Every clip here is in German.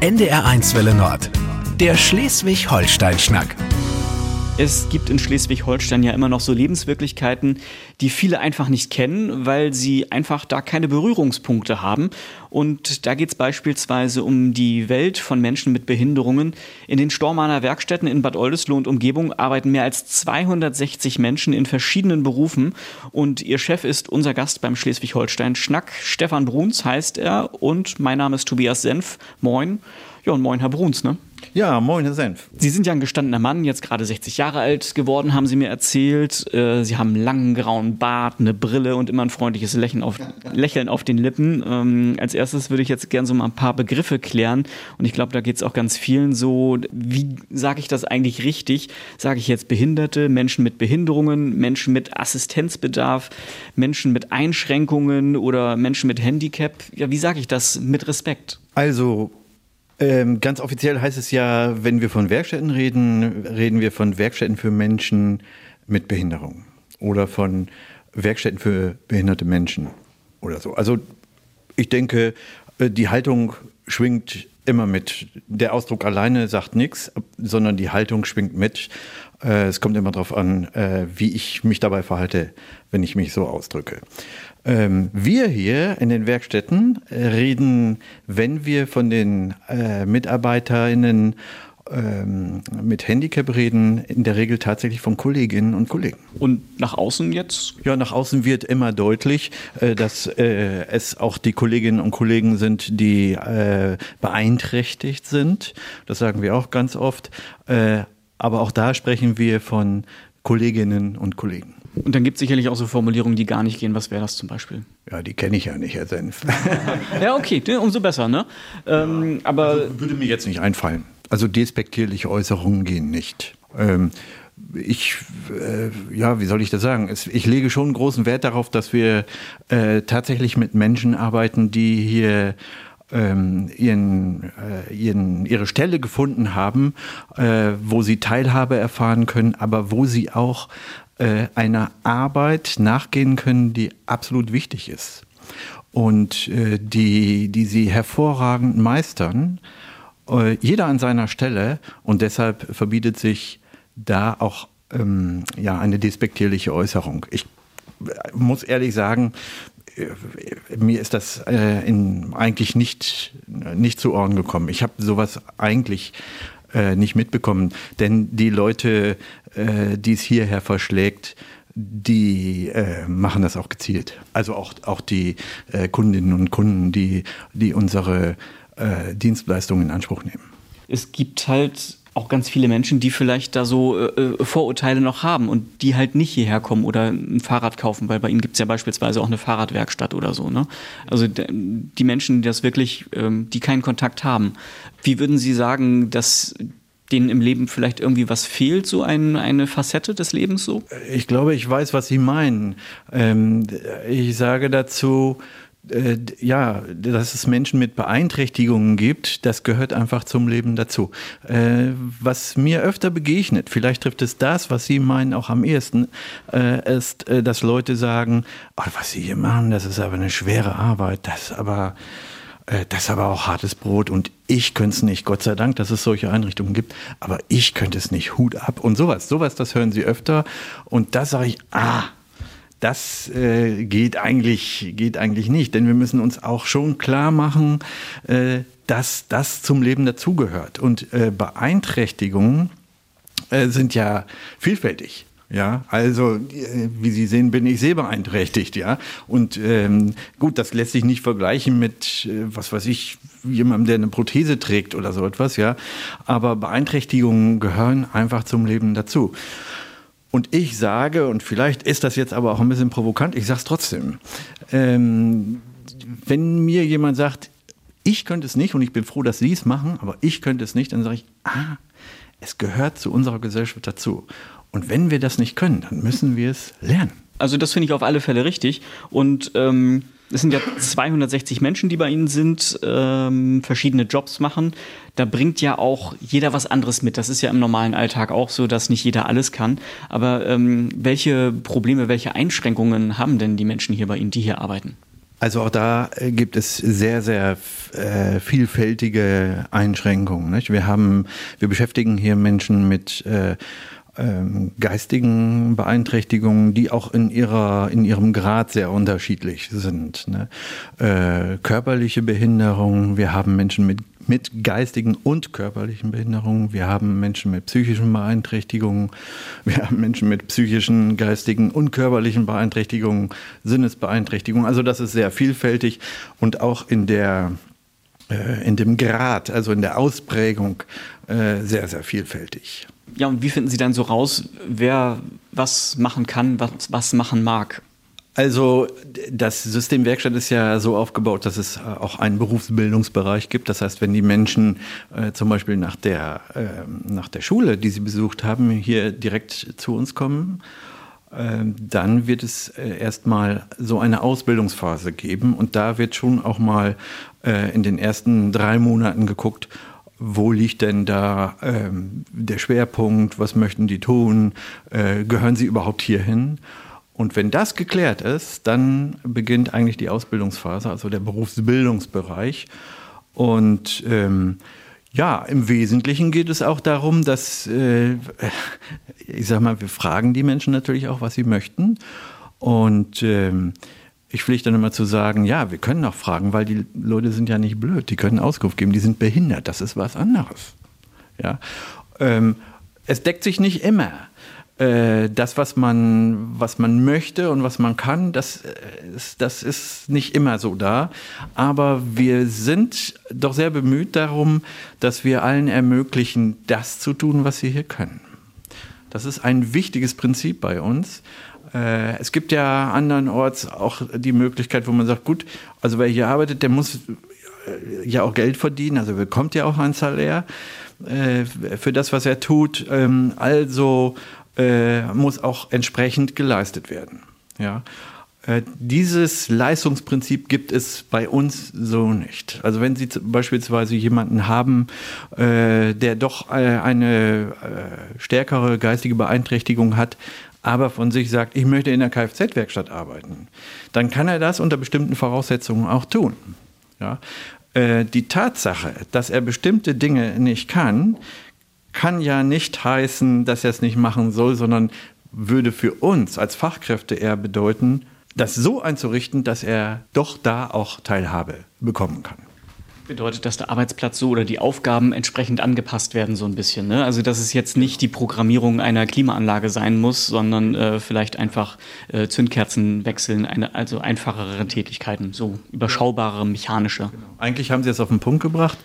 NDR1 Welle Nord. Der Schleswig-Holstein-Schnack. Es gibt in Schleswig-Holstein ja immer noch so Lebenswirklichkeiten, die viele einfach nicht kennen, weil sie einfach da keine Berührungspunkte haben. Und da geht es beispielsweise um die Welt von Menschen mit Behinderungen. In den Stormaner Werkstätten in Bad Oldesloe und Umgebung arbeiten mehr als 260 Menschen in verschiedenen Berufen. Und ihr Chef ist unser Gast beim Schleswig-Holstein-Schnack. Stefan Bruns heißt er. Und mein Name ist Tobias Senf. Moin. Ja, und moin, Herr Bruns, ne? Ja, moin, Herr Senf. Sie sind ja ein gestandener Mann, jetzt gerade 60 Jahre alt geworden, haben Sie mir erzählt. Äh, Sie haben einen langen grauen Bart, eine Brille und immer ein freundliches Lächeln auf, Lächeln auf den Lippen. Ähm, als erstes würde ich jetzt gerne so mal ein paar Begriffe klären. Und ich glaube, da geht es auch ganz vielen so. Wie sage ich das eigentlich richtig? Sage ich jetzt Behinderte, Menschen mit Behinderungen, Menschen mit Assistenzbedarf, Menschen mit Einschränkungen oder Menschen mit Handicap? Ja, wie sage ich das mit Respekt? Also, ähm, ganz offiziell heißt es ja, wenn wir von Werkstätten reden, reden wir von Werkstätten für Menschen mit Behinderung oder von Werkstätten für behinderte Menschen oder so. Also ich denke, äh, die Haltung schwingt immer mit. Der Ausdruck alleine sagt nichts, sondern die Haltung schwingt mit. Äh, es kommt immer darauf an, äh, wie ich mich dabei verhalte, wenn ich mich so ausdrücke. Ähm, wir hier in den Werkstätten reden, wenn wir von den MitarbeiterInnen ähm, mit Handicap reden, in der Regel tatsächlich von Kolleginnen und Kollegen. Und nach außen jetzt? Ja, nach außen wird immer deutlich, äh, dass äh, es auch die Kolleginnen und Kollegen sind, die äh, beeinträchtigt sind. Das sagen wir auch ganz oft. Aber auch da sprechen wir von Kolleginnen und Kollegen. Und dann gibt es sicherlich auch so Formulierungen, die gar nicht gehen. Was wäre das zum Beispiel? Ja, die kenne ich ja nicht, Herr Senf. ja, okay, umso besser, ne? Ähm, aber also, würde mir jetzt nicht einfallen. Also despektierliche Äußerungen gehen nicht. Ähm, ich, äh, ja, wie soll ich das sagen? Ich lege schon großen Wert darauf, dass wir äh, tatsächlich mit Menschen arbeiten, die hier ähm, ihren, äh, ihren, ihre Stelle gefunden haben, äh, wo sie Teilhabe erfahren können, aber wo sie auch äh, einer Arbeit nachgehen können, die absolut wichtig ist und äh, die, die sie hervorragend meistern äh, jeder an seiner Stelle und deshalb verbietet sich da auch ähm, ja, eine despektierliche Äußerung. Ich äh, muss ehrlich sagen, mir ist das äh, in, eigentlich nicht, nicht zu Ohren gekommen. Ich habe sowas eigentlich äh, nicht mitbekommen, denn die Leute, äh, die es hierher verschlägt, die äh, machen das auch gezielt. Also auch, auch die äh, Kundinnen und Kunden, die, die unsere äh, Dienstleistungen in Anspruch nehmen. Es gibt halt auch ganz viele Menschen, die vielleicht da so äh, äh, Vorurteile noch haben und die halt nicht hierher kommen oder ein Fahrrad kaufen, weil bei ihnen gibt es ja beispielsweise auch eine Fahrradwerkstatt oder so. Ne? Also die Menschen, die das wirklich, ähm, die keinen Kontakt haben. Wie würden Sie sagen, dass denen im Leben vielleicht irgendwie was fehlt, so ein, eine Facette des Lebens so? Ich glaube, ich weiß, was Sie meinen. Ähm, ich sage dazu, äh, ja, dass es Menschen mit Beeinträchtigungen gibt, das gehört einfach zum Leben dazu. Äh, was mir öfter begegnet, vielleicht trifft es das, was Sie meinen, auch am ehesten, äh, ist, äh, dass Leute sagen, oh, was Sie hier machen, das ist aber eine schwere Arbeit, das aber äh, das ist aber auch hartes Brot und ich könnte es nicht. Gott sei Dank, dass es solche Einrichtungen gibt, aber ich könnte es nicht. Hut ab und sowas. Sowas, das hören Sie öfter. Und da sage ich, ah, das äh, geht, eigentlich, geht eigentlich nicht, denn wir müssen uns auch schon klar machen, äh, dass das zum Leben dazugehört. Und äh, Beeinträchtigungen äh, sind ja vielfältig. Ja, also äh, wie Sie sehen, bin ich sehbeeinträchtigt, ja. Und ähm, gut, das lässt sich nicht vergleichen mit, äh, was weiß ich, jemandem, der eine Prothese trägt oder so etwas, ja. Aber Beeinträchtigungen gehören einfach zum Leben dazu. Und ich sage, und vielleicht ist das jetzt aber auch ein bisschen provokant, ich sage es trotzdem, ähm, wenn mir jemand sagt, ich könnte es nicht und ich bin froh, dass Sie es machen, aber ich könnte es nicht, dann sage ich, ah, es gehört zu unserer Gesellschaft dazu. Und wenn wir das nicht können, dann müssen wir es lernen. Also das finde ich auf alle Fälle richtig. Und ähm, es sind ja 260 Menschen, die bei Ihnen sind, ähm, verschiedene Jobs machen. Da bringt ja auch jeder was anderes mit. Das ist ja im normalen Alltag auch so, dass nicht jeder alles kann. Aber ähm, welche Probleme, welche Einschränkungen haben denn die Menschen hier bei Ihnen, die hier arbeiten? Also auch da äh, gibt es sehr, sehr äh, vielfältige Einschränkungen. Nicht? Wir haben, wir beschäftigen hier Menschen mit äh, ähm, geistigen Beeinträchtigungen, die auch in ihrer in ihrem Grad sehr unterschiedlich sind. Ne? Äh, körperliche Behinderungen, wir haben Menschen mit mit geistigen und körperlichen Behinderungen, wir haben Menschen mit psychischen Beeinträchtigungen, wir haben Menschen mit psychischen, geistigen und körperlichen Beeinträchtigungen, Sinnesbeeinträchtigungen. Also das ist sehr vielfältig und auch in der äh, in dem Grad, also in der Ausprägung äh, sehr, sehr vielfältig. Ja, und wie finden Sie dann so raus, wer was machen kann, was, was machen mag? Also das System Werkstatt ist ja so aufgebaut, dass es auch einen Berufsbildungsbereich gibt. Das heißt, wenn die Menschen äh, zum Beispiel nach der, äh, nach der Schule, die sie besucht haben, hier direkt zu uns kommen, äh, dann wird es äh, erstmal so eine Ausbildungsphase geben. Und da wird schon auch mal äh, in den ersten drei Monaten geguckt, wo liegt denn da ähm, der Schwerpunkt, was möchten die tun, äh, gehören sie überhaupt hierhin? Und wenn das geklärt ist, dann beginnt eigentlich die Ausbildungsphase, also der Berufsbildungsbereich. Und ähm, ja, im Wesentlichen geht es auch darum, dass, äh, ich sag mal, wir fragen die Menschen natürlich auch, was sie möchten. Und ähm, ich pflichte dann immer zu sagen, ja, wir können auch fragen, weil die Leute sind ja nicht blöd, die können Auskunft geben, die sind behindert, das ist was anderes. Ja? Ähm, es deckt sich nicht immer. Äh, das, was man, was man möchte und was man kann, das äh, das ist nicht immer so da. Aber wir sind doch sehr bemüht darum, dass wir allen ermöglichen, das zu tun, was sie hier können. Das ist ein wichtiges Prinzip bei uns. Äh, es gibt ja andernorts auch die Möglichkeit, wo man sagt, gut, also wer hier arbeitet, der muss äh, ja auch Geld verdienen, also bekommt ja auch ein Salär äh, für das, was er tut. Ähm, also muss auch entsprechend geleistet werden. Ja. Dieses Leistungsprinzip gibt es bei uns so nicht. Also wenn Sie beispielsweise jemanden haben, der doch eine stärkere geistige Beeinträchtigung hat, aber von sich sagt, ich möchte in der Kfz-Werkstatt arbeiten, dann kann er das unter bestimmten Voraussetzungen auch tun. Ja? Äh, die Tatsache, dass er bestimmte Dinge nicht kann, kann ja nicht heißen, dass er es nicht machen soll, sondern würde für uns als Fachkräfte eher bedeuten, das so einzurichten, dass er doch da auch Teilhabe bekommen kann. Bedeutet, dass der Arbeitsplatz so oder die Aufgaben entsprechend angepasst werden, so ein bisschen. Ne? Also, dass es jetzt nicht die Programmierung einer Klimaanlage sein muss, sondern äh, vielleicht einfach äh, Zündkerzen wechseln, eine, also einfachere Tätigkeiten, so überschaubare, mechanische. Genau. Eigentlich haben Sie es auf den Punkt gebracht.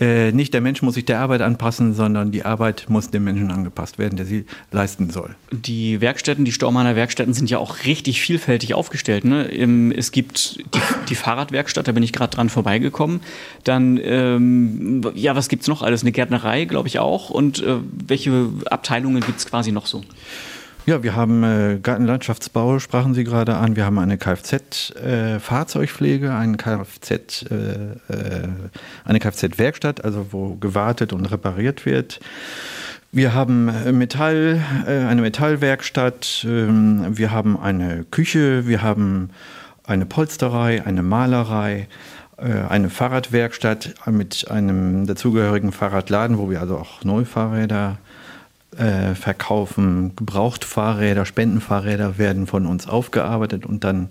Äh, nicht der Mensch muss sich der Arbeit anpassen, sondern die Arbeit muss dem Menschen angepasst werden, der sie leisten soll. Die Werkstätten, die Stormaner Werkstätten sind ja auch richtig vielfältig aufgestellt. Ne? Es gibt die, die Fahrradwerkstatt, da bin ich gerade dran vorbeigekommen dann, ähm, ja, was gibt es noch alles? Eine Gärtnerei, glaube ich auch. Und äh, welche Abteilungen gibt es quasi noch so? Ja, wir haben äh, Gartenlandschaftsbau, sprachen Sie gerade an. Wir haben eine Kfz-Fahrzeugpflege, äh, eine Kfz, äh, äh, eine Kfz-Werkstatt, also wo gewartet und repariert wird. Wir haben äh, Metall, eine Metallwerkstatt. Ähm, wir haben eine Küche. Wir haben eine Polsterei, eine Malerei. Äh, eine Fahrradwerkstatt mit einem dazugehörigen Fahrradladen, wo wir also auch Neufahrräder äh, verkaufen. Gebrauchtfahrräder, Spendenfahrräder werden von uns aufgearbeitet und dann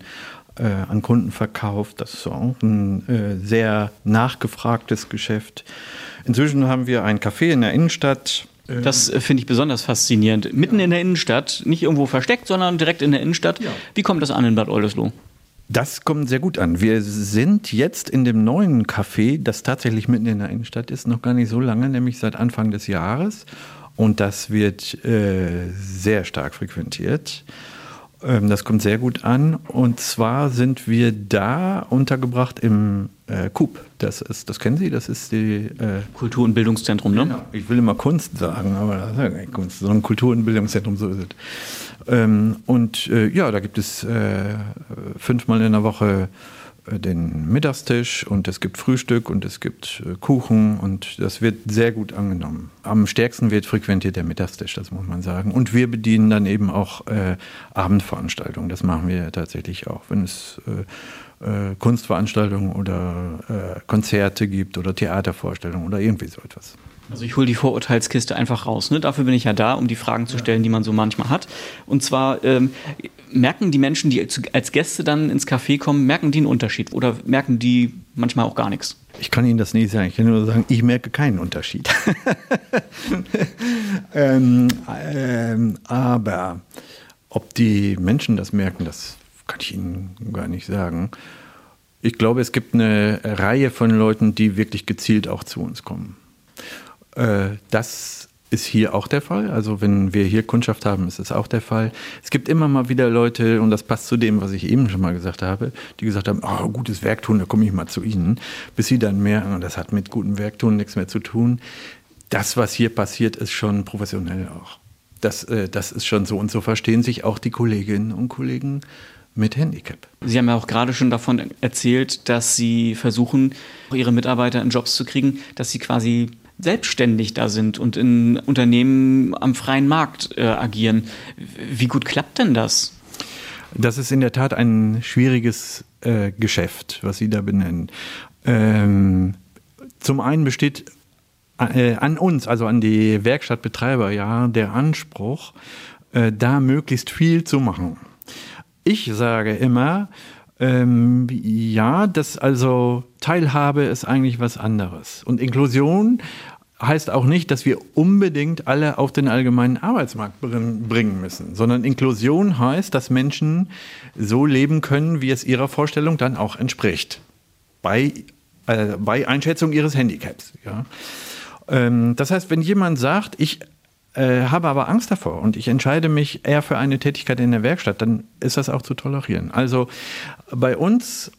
äh, an Kunden verkauft. Das ist auch ein äh, sehr nachgefragtes Geschäft. Inzwischen haben wir ein Café in der Innenstadt. Das äh, finde ich besonders faszinierend. Mitten ja. in der Innenstadt, nicht irgendwo versteckt, sondern direkt in der Innenstadt. Ja. Wie kommt das an in Bad Oldesloe? Das kommt sehr gut an. Wir sind jetzt in dem neuen Café, das tatsächlich mitten in der Innenstadt ist, noch gar nicht so lange, nämlich seit Anfang des Jahres. Und das wird äh, sehr stark frequentiert. Ähm, das kommt sehr gut an. Und zwar sind wir da untergebracht im äh, Coop. Das ist, das kennen Sie, das ist die äh, Kultur- und Bildungszentrum, ne? Genau. Ich will immer Kunst sagen, aber das ist ja keine Kunst, sondern Kultur- und Bildungszentrum, so ist es. Ähm, und äh, ja, da gibt es äh, fünfmal in der Woche den Mittagstisch und es gibt Frühstück und es gibt äh, Kuchen und das wird sehr gut angenommen. Am stärksten wird frequentiert der Mittagstisch, das muss man sagen. Und wir bedienen dann eben auch äh, Abendveranstaltungen. Das machen wir tatsächlich auch. Wenn es äh, Kunstveranstaltungen oder äh, Konzerte gibt oder Theatervorstellungen oder irgendwie so etwas. Also ich hole die Vorurteilskiste einfach raus. Ne? Dafür bin ich ja da, um die Fragen zu stellen, die man so manchmal hat. Und zwar ähm, merken die Menschen, die als Gäste dann ins Café kommen, merken die einen Unterschied oder merken die manchmal auch gar nichts? Ich kann Ihnen das nicht sagen. Ich kann nur sagen, ich merke keinen Unterschied. ähm, ähm, aber ob die Menschen das merken, das kann ich Ihnen gar nicht sagen. Ich glaube, es gibt eine Reihe von Leuten, die wirklich gezielt auch zu uns kommen. Äh, das ist hier auch der Fall. Also wenn wir hier Kundschaft haben, ist es auch der Fall. Es gibt immer mal wieder Leute, und das passt zu dem, was ich eben schon mal gesagt habe, die gesagt haben, oh, gutes Werktun, da komme ich mal zu Ihnen. Bis sie dann merken, das hat mit gutem Werktun nichts mehr zu tun. Das, was hier passiert, ist schon professionell auch. Das, äh, das ist schon so. Und so verstehen sich auch die Kolleginnen und Kollegen mit Handicap. Sie haben ja auch gerade schon davon erzählt, dass Sie versuchen, Ihre Mitarbeiter in Jobs zu kriegen, dass Sie quasi selbstständig da sind und in Unternehmen am freien Markt äh, agieren. Wie gut klappt denn das? Das ist in der Tat ein schwieriges äh, Geschäft, was Sie da benennen. Ähm, zum einen besteht äh, an uns, also an die Werkstattbetreiber, ja, der Anspruch, äh, da möglichst viel zu machen. Ich sage immer, ähm, ja, das also Teilhabe ist eigentlich was anderes. Und Inklusion heißt auch nicht, dass wir unbedingt alle auf den allgemeinen Arbeitsmarkt bringen müssen, sondern Inklusion heißt, dass Menschen so leben können, wie es ihrer Vorstellung dann auch entspricht. Bei, äh, bei Einschätzung ihres Handicaps. Ja. Ähm, das heißt, wenn jemand sagt, ich äh, habe aber Angst davor und ich entscheide mich eher für eine Tätigkeit in der Werkstatt, dann ist das auch zu tolerieren. Also bei uns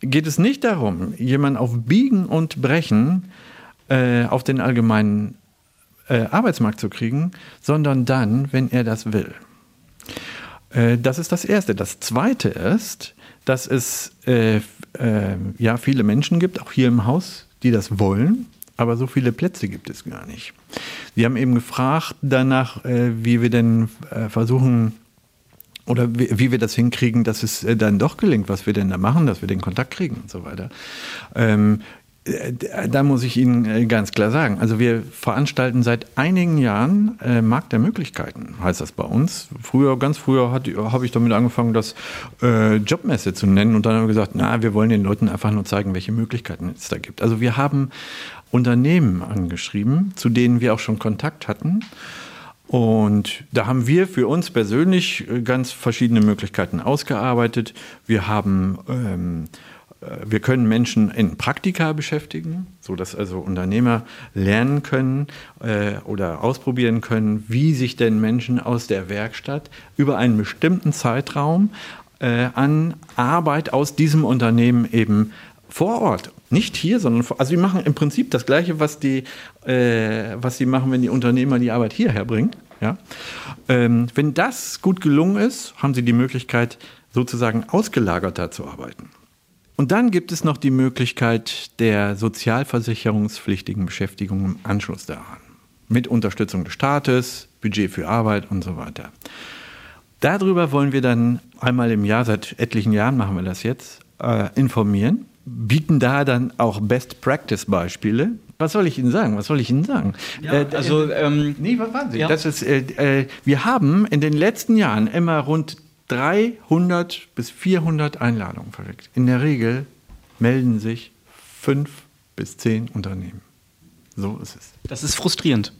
geht es nicht darum, jemanden auf Biegen und Brechen äh, auf den allgemeinen äh, Arbeitsmarkt zu kriegen, sondern dann, wenn er das will. Äh, das ist das Erste. Das Zweite ist, dass es äh, ja viele Menschen gibt, auch hier im Haus, die das wollen aber so viele Plätze gibt es gar nicht. Sie haben eben gefragt danach, äh, wie wir denn äh, versuchen oder wie, wie, wir das hinkriegen, dass es äh, dann doch gelingt, was wir denn da machen, dass wir den Kontakt kriegen und so weiter. Ähm, äh, da muss ich Ihnen äh, ganz klar sagen, also wir veranstalten seit einigen Jahren äh, Markt der Möglichkeiten, heißt das bei uns. Früher, ganz früher habe ich damit angefangen, das äh, Jobmesse zu nennen und dann haben wir gesagt, na, wir wollen den Leuten einfach nur zeigen, welche Möglichkeiten es da gibt. Also wir haben Unternehmen angeschrieben, zu denen wir auch schon Kontakt hatten. Und da haben wir für uns persönlich äh, ganz verschiedene Möglichkeiten ausgearbeitet. Wir haben ähm, äh, wir können Menschen in Praktika beschäftigen, sodass also Unternehmer lernen können äh, oder ausprobieren können, wie sich denn Menschen aus der Werkstatt über einen bestimmten Zeitraum äh, an Arbeit aus diesem Unternehmen eben vor Ort. Nicht hier, sondern vor, also die machen im Prinzip das Gleiche, was die, äh, was sie machen, wenn die Unternehmer die Arbeit hierher bringen. Ja? Ähm, wenn das gut gelungen ist, haben sie die Möglichkeit, sozusagen ausgelagerter zu arbeiten. Und dann gibt es noch die Möglichkeit der sozialversicherungspflichtigen Beschäftigung im Anschluss daran. Mit Unterstützung des Staates, Budget für Arbeit und so weiter. Darüber wollen wir dann einmal im Jahr, seit etlichen Jahren machen wir das jetzt, äh, informieren, bieten da dann auch Best-Practice-Beispiele. Was soll ich Ihnen sagen? Was soll ich Ihnen sagen? Ja, äh, also, ähm, nee, was waren Sie? Ja. Das ist, äh, äh, wir haben in den letzten Jahren immer rund 300 bis 400 Einladungen verschickt. In der Regel melden sich fünf bis zehn Unternehmen. So ist es. Das ist frustrierend.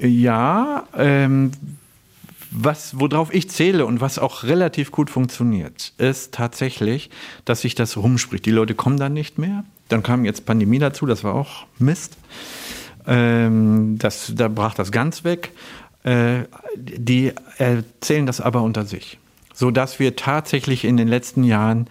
Ja, ähm, was, worauf ich zähle und was auch relativ gut funktioniert, ist tatsächlich, dass sich das rumspricht. Die Leute kommen dann nicht mehr. Dann kam jetzt Pandemie dazu, das war auch Mist. Ähm, das, da brach das ganz weg. Äh, die erzählen das aber unter sich, so dass wir tatsächlich in den letzten Jahren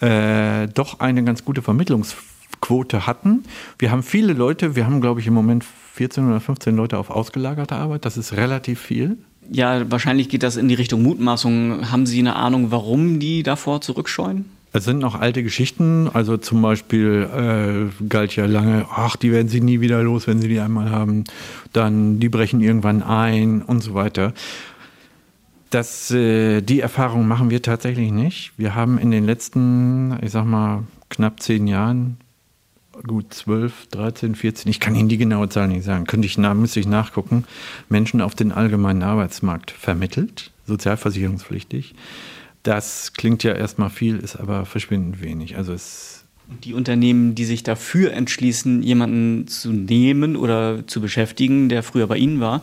äh, doch eine ganz gute Vermittlungsquote hatten. Wir haben viele Leute, wir haben glaube ich im Moment 14 oder 15 Leute auf ausgelagerte Arbeit, das ist relativ viel. Ja, wahrscheinlich geht das in die Richtung Mutmaßung. Haben Sie eine Ahnung, warum die davor zurückscheuen? Es sind noch alte Geschichten, also zum Beispiel äh, galt ja lange, ach, die werden sie nie wieder los, wenn sie die einmal haben. Dann, die brechen irgendwann ein und so weiter. Das, äh, die Erfahrung machen wir tatsächlich nicht. Wir haben in den letzten, ich sag mal, knapp zehn Jahren, gut 12, 13, 14, ich kann Ihnen die genaue Zahl nicht sagen, könnte ich, müsste ich nachgucken, Menschen auf den allgemeinen Arbeitsmarkt vermittelt, sozialversicherungspflichtig. Das klingt ja erstmal viel, ist aber verschwindend wenig. Also es die Unternehmen, die sich dafür entschließen, jemanden zu nehmen oder zu beschäftigen, der früher bei Ihnen war,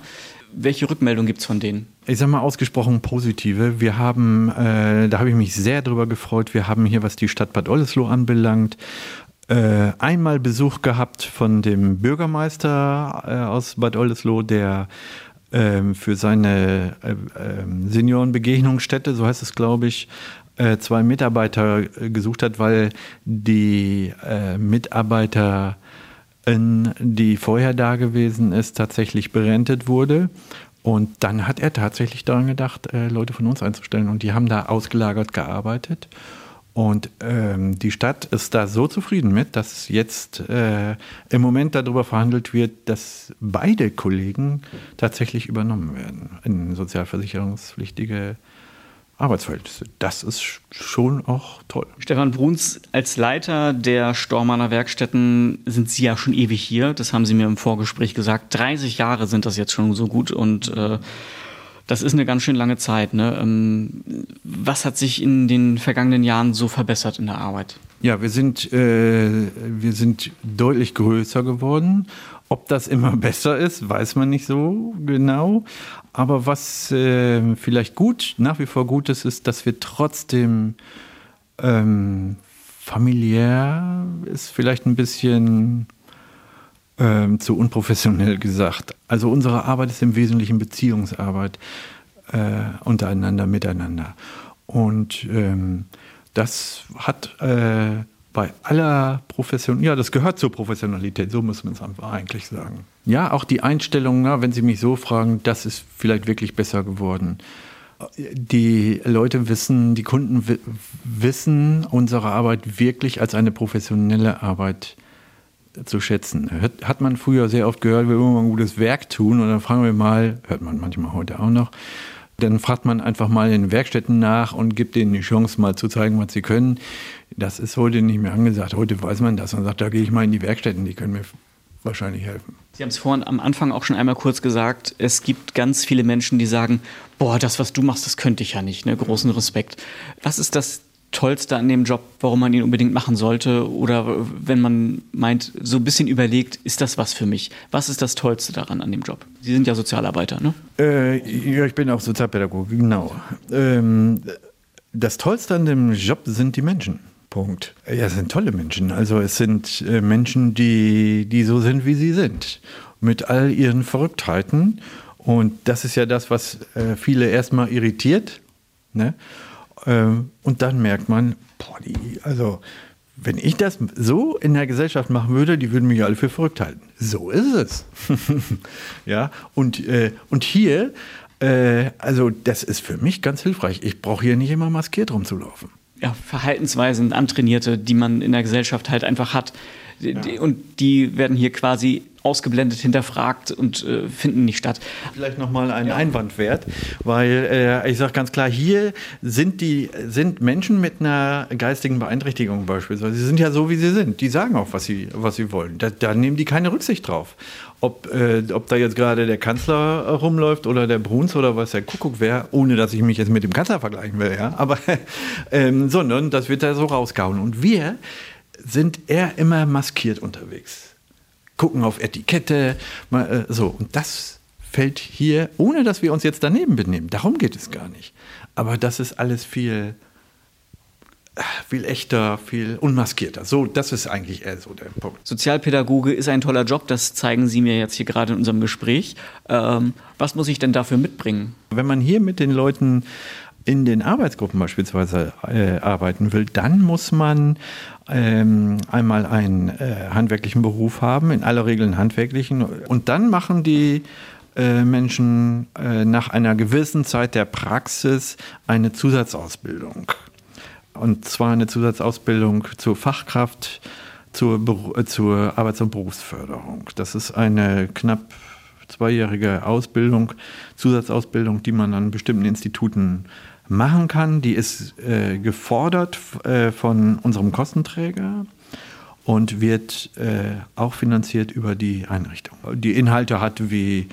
welche Rückmeldung gibt es von denen? Ich sage mal ausgesprochen positive. Wir haben, äh, da habe ich mich sehr drüber gefreut, wir haben hier, was die Stadt Bad Oldesloe anbelangt, äh, einmal Besuch gehabt von dem Bürgermeister äh, aus Bad Oldesloe, der ähm, für seine äh, ähm, Seniorenbegegnungsstätte, so heißt es, glaube ich, äh, zwei Mitarbeiter äh, gesucht hat, weil die Mitarbeiterin, die vorher da gewesen ist, tatsächlich berentet wurde. Und dann hat er tatsächlich daran gedacht, Leute von uns einzustellen. Und die haben da ausgelagert gearbeitet. Und ähm, die Stadt ist da so zufrieden mit, dass jetzt äh, im Moment darüber verhandelt wird, dass beide Kollegen tatsächlich übernommen werden in sozialversicherungspflichtige Arbeitsverhältnisse. Das ist schon auch toll. Stefan Bruns, als Leiter der Stormanner Werkstätten sind Sie ja schon ewig hier. Das haben Sie mir im Vorgespräch gesagt. 30 Jahre sind das jetzt schon so gut und äh, das ist eine ganz schön lange Zeit. Ne? Ähm, was hat sich in den vergangenen Jahren so verbessert in der Arbeit? Ja, wir sind, äh, wir sind deutlich größer geworden. Ob das immer besser ist, weiß man nicht so genau. Aber was äh, vielleicht gut, nach wie vor gut ist, ist, dass wir trotzdem ähm, familiär ist vielleicht ein bisschen ähm, zu unprofessionell gesagt. Also unsere Arbeit ist im Wesentlichen Beziehungsarbeit äh, untereinander, miteinander. Und ähm, das hat äh, bei aller Profession, ja, das gehört zur Professionalität, so muss man es eigentlich sagen. Ja, auch die Einstellung, na, wenn Sie mich so fragen, das ist vielleicht wirklich besser geworden. Die Leute wissen, die Kunden wissen unsere Arbeit wirklich als eine professionelle Arbeit zu schätzen. Hat man früher sehr oft gehört, wir wollen mal ein gutes Werk tun und dann fragen wir mal, hört man manchmal heute auch noch, dann fragt man einfach mal in Werkstätten nach und gibt denen die Chance, mal zu zeigen, was sie können. Das ist heute nicht mehr angesagt. Heute weiß man das und sagt, da gehe ich mal in die Werkstätten, die können mir wahrscheinlich helfen. Sie haben es vorhin am Anfang auch schon einmal kurz gesagt, es gibt ganz viele Menschen, die sagen, boah, das, was du machst, das könnte ich ja nicht. Ne? Großen Respekt. Was ist das Tollste an dem Job, warum man ihn unbedingt machen sollte? Oder wenn man meint, so ein bisschen überlegt, ist das was für mich? Was ist das Tollste daran an dem Job? Sie sind ja Sozialarbeiter, ne? Äh, ja, ich bin auch Sozialpädagoge, genau. Ähm, das Tollste an dem Job sind die Menschen. Punkt. Ja, es sind tolle Menschen. Also es sind äh, Menschen, die, die so sind, wie sie sind. Mit all ihren Verrücktheiten. Und das ist ja das, was äh, viele erstmal irritiert. Ne? Ähm, und dann merkt man, boah, die, also wenn ich das so in der Gesellschaft machen würde, die würden mich alle für verrückt halten. So ist es. ja, und, äh, und hier, äh, also das ist für mich ganz hilfreich. Ich brauche hier nicht immer maskiert rumzulaufen. Ja, Verhaltensweisen, antrainierte, die man in der Gesellschaft halt einfach hat. Ja. Und die werden hier quasi ausgeblendet, hinterfragt und äh, finden nicht statt. Vielleicht nochmal einen ja. Einwand wert, weil äh, ich sage ganz klar, hier sind die sind Menschen mit einer geistigen Beeinträchtigung beispielsweise. Sie sind ja so, wie sie sind. Die sagen auch, was sie, was sie wollen. Da, da nehmen die keine Rücksicht drauf. Ob, äh, ob da jetzt gerade der Kanzler rumläuft oder der Bruns oder was der Kuckuck wäre, ohne dass ich mich jetzt mit dem Kanzler vergleichen will, ja. Aber ähm, sondern das wird da so rausgehauen. Und wir sind eher immer maskiert unterwegs. Gucken auf Etikette, mal, äh, so. Und das fällt hier, ohne dass wir uns jetzt daneben benehmen. Darum geht es gar nicht. Aber das ist alles viel, äh, viel echter, viel unmaskierter. So, das ist eigentlich eher so der Punkt. Sozialpädagoge ist ein toller Job, das zeigen Sie mir jetzt hier gerade in unserem Gespräch. Ähm, was muss ich denn dafür mitbringen? Wenn man hier mit den Leuten in den Arbeitsgruppen beispielsweise äh, arbeiten will, dann muss man ähm, einmal einen äh, handwerklichen Beruf haben, in aller Regel einen handwerklichen. Und dann machen die äh, Menschen äh, nach einer gewissen Zeit der Praxis eine Zusatzausbildung. Und zwar eine Zusatzausbildung zur Fachkraft, zur, zur Arbeits- und Berufsförderung. Das ist eine knapp zweijährige Ausbildung, Zusatzausbildung, die man an bestimmten Instituten machen kann. Die ist äh, gefordert äh, von unserem Kostenträger und wird äh, auch finanziert über die Einrichtung. Die Inhalte hat wie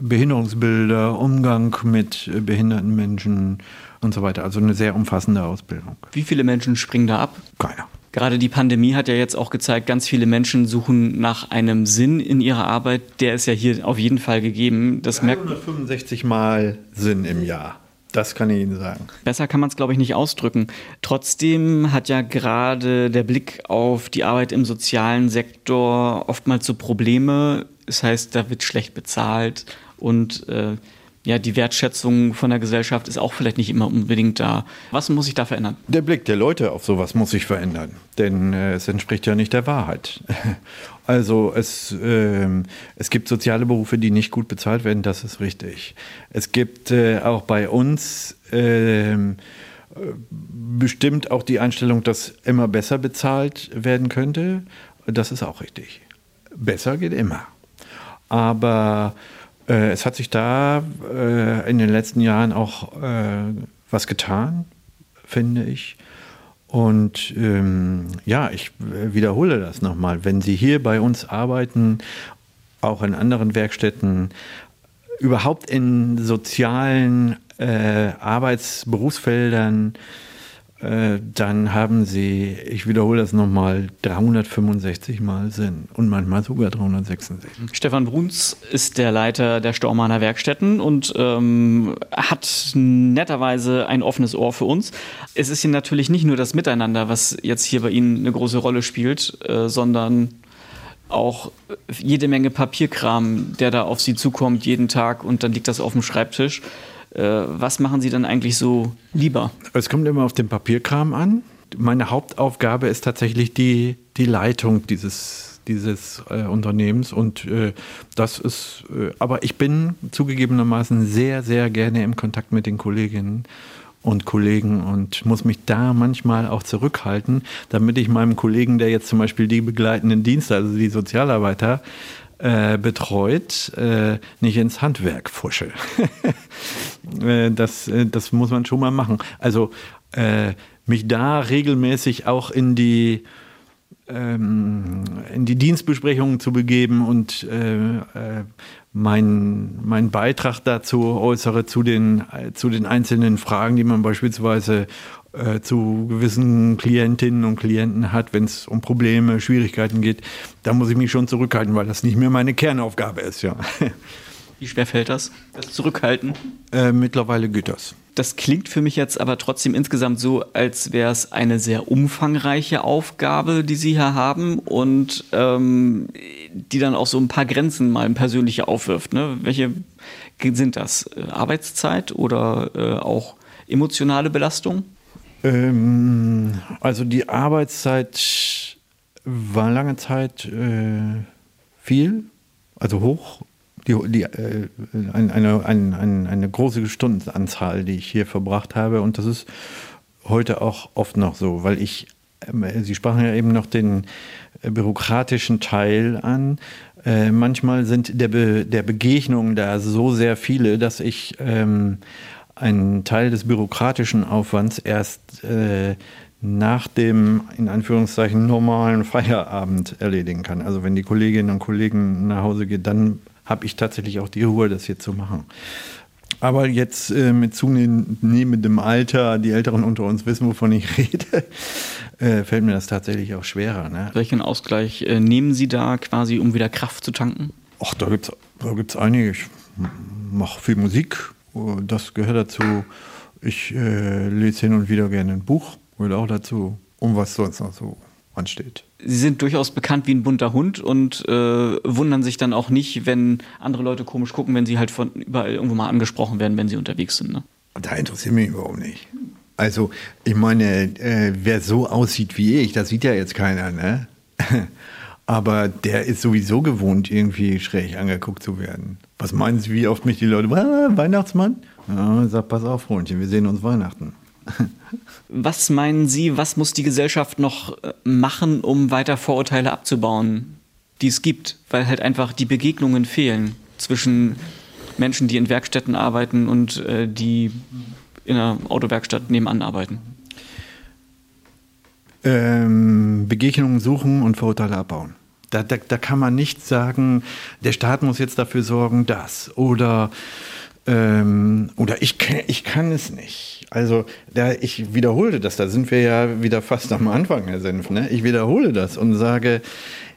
Behinderungsbilder, Umgang mit behinderten Menschen und so weiter. Also eine sehr umfassende Ausbildung. Wie viele Menschen springen da ab? Keiner. Gerade die Pandemie hat ja jetzt auch gezeigt, ganz viele Menschen suchen nach einem Sinn in ihrer Arbeit. Der ist ja hier auf jeden Fall gegeben. Das 365 Mal Sinn im Jahr. Das kann ich Ihnen sagen. Besser kann man es, glaube ich, nicht ausdrücken. Trotzdem hat ja gerade der Blick auf die Arbeit im sozialen Sektor oftmals so Probleme. Das heißt, da wird schlecht bezahlt und äh, ja, die Wertschätzung von der Gesellschaft ist auch vielleicht nicht immer unbedingt da. Was muss sich da verändern? Der Blick der Leute auf sowas muss sich verändern, denn äh, es entspricht ja nicht der Wahrheit. Also es, äh, es gibt soziale Berufe, die nicht gut bezahlt werden, das ist richtig. Es gibt äh, auch bei uns ähm, bestimmt auch die Einstellung, dass immer besser bezahlt werden könnte. Das ist auch richtig. Besser geht immer. Aber äh, es hat sich da äh, in den letzten Jahren auch äh, was getan, finde ich. Und ähm, ja, ich wiederhole das nochmal. Wenn Sie hier bei uns arbeiten, auch in anderen Werkstätten, überhaupt in sozialen äh, Arbeitsberufsfeldern, äh, dann haben sie, ich wiederhole das nochmal, 365 Mal Sinn und manchmal sogar 366. Stefan Bruns ist der Leiter der Stormaner Werkstätten und ähm, hat netterweise ein offenes Ohr für uns. Es ist hier natürlich nicht nur das Miteinander, was jetzt hier bei Ihnen eine große Rolle spielt, äh, sondern auch jede Menge Papierkram, der da auf Sie zukommt jeden Tag und dann liegt das auf dem Schreibtisch. Äh, was machen Sie dann eigentlich so lieber? Es kommt immer auf den Papierkram an. Meine Hauptaufgabe ist tatsächlich die, die Leitung dieses, dieses äh, Unternehmens und äh, das ist, äh, aber ich bin zugegebenermaßen sehr, sehr gerne im Kontakt mit den Kolleginnen und Kollegen und muss mich da manchmal auch zurückhalten, damit ich meinem Kollegen, der jetzt zum Beispiel die begleitenden Dienste, also die Sozialarbeiter, äh, betreut, äh, nicht ins Handwerk fusche. Äh, das, äh, das muss man schon mal machen. Also äh, mich da regelmäßig auch in die ähm, in die Dienstbesprechungen zu begeben und äh, meinen mein Beitrag dazu äußere zu den, zu den einzelnen Fragen, die man beispielsweise äh, zu gewissen Klientinnen und Klienten hat, wenn es um Probleme, Schwierigkeiten geht, da muss ich mich schon zurückhalten, weil das nicht mehr meine Kernaufgabe ist, ja. Wie schwer fällt das, das Zurückhalten? Äh, mittlerweile geht das. Das klingt für mich jetzt aber trotzdem insgesamt so, als wäre es eine sehr umfangreiche Aufgabe, die Sie hier haben und ähm, die dann auch so ein paar Grenzen mal persönliche aufwirft. Ne? Welche sind das? Äh, Arbeitszeit oder äh, auch emotionale Belastung? Ähm, also die Arbeitszeit war lange Zeit äh, viel, also hoch. Die, die, äh, eine, eine, eine, eine große Stundenanzahl, die ich hier verbracht habe. Und das ist heute auch oft noch so, weil ich, äh, Sie sprachen ja eben noch den äh, bürokratischen Teil an. Äh, manchmal sind der, Be der Begegnungen da so sehr viele, dass ich ähm, einen Teil des bürokratischen Aufwands erst äh, nach dem, in Anführungszeichen, normalen Feierabend erledigen kann. Also wenn die Kolleginnen und Kollegen nach Hause gehen, dann habe ich tatsächlich auch die Ruhe, das hier zu machen. Aber jetzt äh, mit zunehmendem Alter, die Älteren unter uns wissen, wovon ich rede, äh, fällt mir das tatsächlich auch schwerer. Ne? Welchen Ausgleich äh, nehmen Sie da quasi, um wieder Kraft zu tanken? Ach, da gibt es da gibt's einige. Ich mache viel Musik, das gehört dazu. Ich äh, lese hin und wieder gerne ein Buch, gehört auch dazu, um was sonst noch so ansteht. Sie sind durchaus bekannt wie ein bunter Hund und äh, wundern sich dann auch nicht, wenn andere Leute komisch gucken, wenn sie halt von überall irgendwo mal angesprochen werden, wenn sie unterwegs sind. Ne? Da interessiert mich überhaupt nicht. Also, ich meine, äh, wer so aussieht wie ich, das sieht ja jetzt keiner, ne? Aber der ist sowieso gewohnt, irgendwie schräg angeguckt zu werden. Was meinen Sie, wie oft mich die Leute, ah, Weihnachtsmann? Ja, sag, pass auf, Freundchen, wir sehen uns Weihnachten. Was meinen Sie, was muss die Gesellschaft noch äh, machen, um weiter Vorurteile abzubauen, die es gibt, weil halt einfach die Begegnungen fehlen? zwischen Menschen, die in Werkstätten arbeiten und äh, die in einer Autowerkstatt nebenan arbeiten? Ähm, Begegnungen suchen und Vorurteile abbauen. Da, da, da kann man nicht sagen, der Staat muss jetzt dafür sorgen, das oder ähm, oder ich, ich kann es nicht. Also da, ich wiederhole das, da sind wir ja wieder fast am Anfang, Herr Senf. Ne? Ich wiederhole das und sage,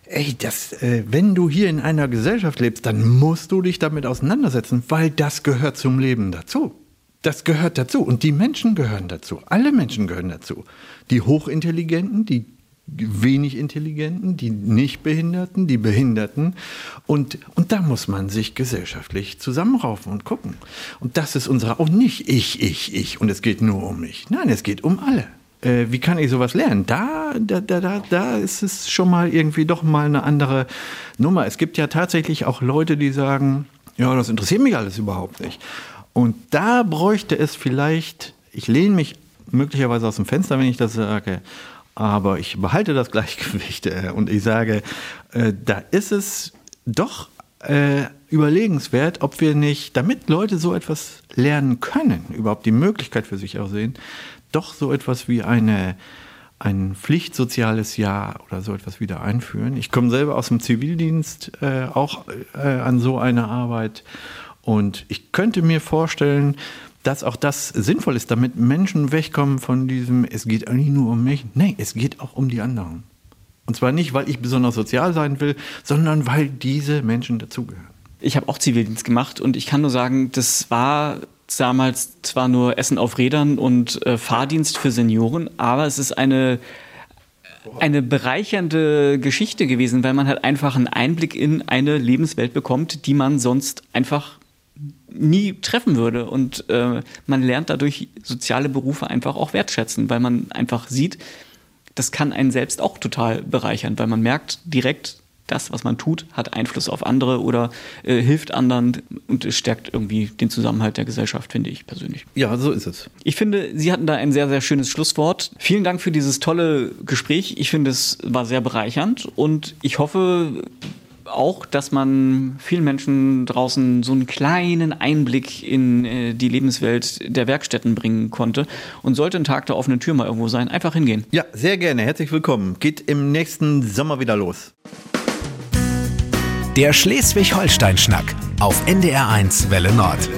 ey, das, äh, wenn du hier in einer Gesellschaft lebst, dann musst du dich damit auseinandersetzen, weil das gehört zum Leben dazu. Das gehört dazu und die Menschen gehören dazu. Alle Menschen gehören dazu. Die Hochintelligenten, die wenig Intelligenten, die Nichtbehinderten, die Behinderten. Und, und da muss man sich gesellschaftlich zusammenraufen und gucken. Und das ist unsere, auch nicht ich, ich, ich und es geht nur um mich. Nein, es geht um alle. Äh, wie kann ich sowas lernen? Da, da, da, da ist es schon mal irgendwie doch mal eine andere Nummer. Es gibt ja tatsächlich auch Leute, die sagen, ja, das interessiert mich alles überhaupt nicht. Und da bräuchte es vielleicht, ich lehne mich möglicherweise aus dem Fenster, wenn ich das sage, aber ich behalte das Gleichgewicht äh, und ich sage, äh, da ist es doch äh, überlegenswert, ob wir nicht, damit Leute so etwas lernen können, überhaupt die Möglichkeit für sich auch sehen, doch so etwas wie eine ein pflichtsoziales Jahr oder so etwas wieder einführen. Ich komme selber aus dem Zivildienst äh, auch äh, an so eine Arbeit und ich könnte mir vorstellen, dass auch das sinnvoll ist, damit Menschen wegkommen von diesem, es geht eigentlich nur um mich. Nein, es geht auch um die anderen. Und zwar nicht, weil ich besonders sozial sein will, sondern weil diese Menschen dazugehören. Ich habe auch Zivildienst gemacht und ich kann nur sagen, das war damals zwar nur Essen auf Rädern und äh, Fahrdienst für Senioren, aber es ist eine eine bereichernde Geschichte gewesen, weil man halt einfach einen Einblick in eine Lebenswelt bekommt, die man sonst einfach nie treffen würde. Und äh, man lernt dadurch soziale Berufe einfach auch wertschätzen, weil man einfach sieht, das kann einen selbst auch total bereichern, weil man merkt direkt, das, was man tut, hat Einfluss auf andere oder äh, hilft anderen und es stärkt irgendwie den Zusammenhalt der Gesellschaft, finde ich persönlich. Ja, so ist es. Ich finde, Sie hatten da ein sehr, sehr schönes Schlusswort. Vielen Dank für dieses tolle Gespräch. Ich finde, es war sehr bereichernd und ich hoffe, auch, dass man vielen Menschen draußen so einen kleinen Einblick in äh, die Lebenswelt der Werkstätten bringen konnte. Und sollte ein Tag der offenen Tür mal irgendwo sein, einfach hingehen. Ja, sehr gerne. Herzlich willkommen. Geht im nächsten Sommer wieder los. Der Schleswig-Holstein-Schnack auf NDR1 Welle Nord.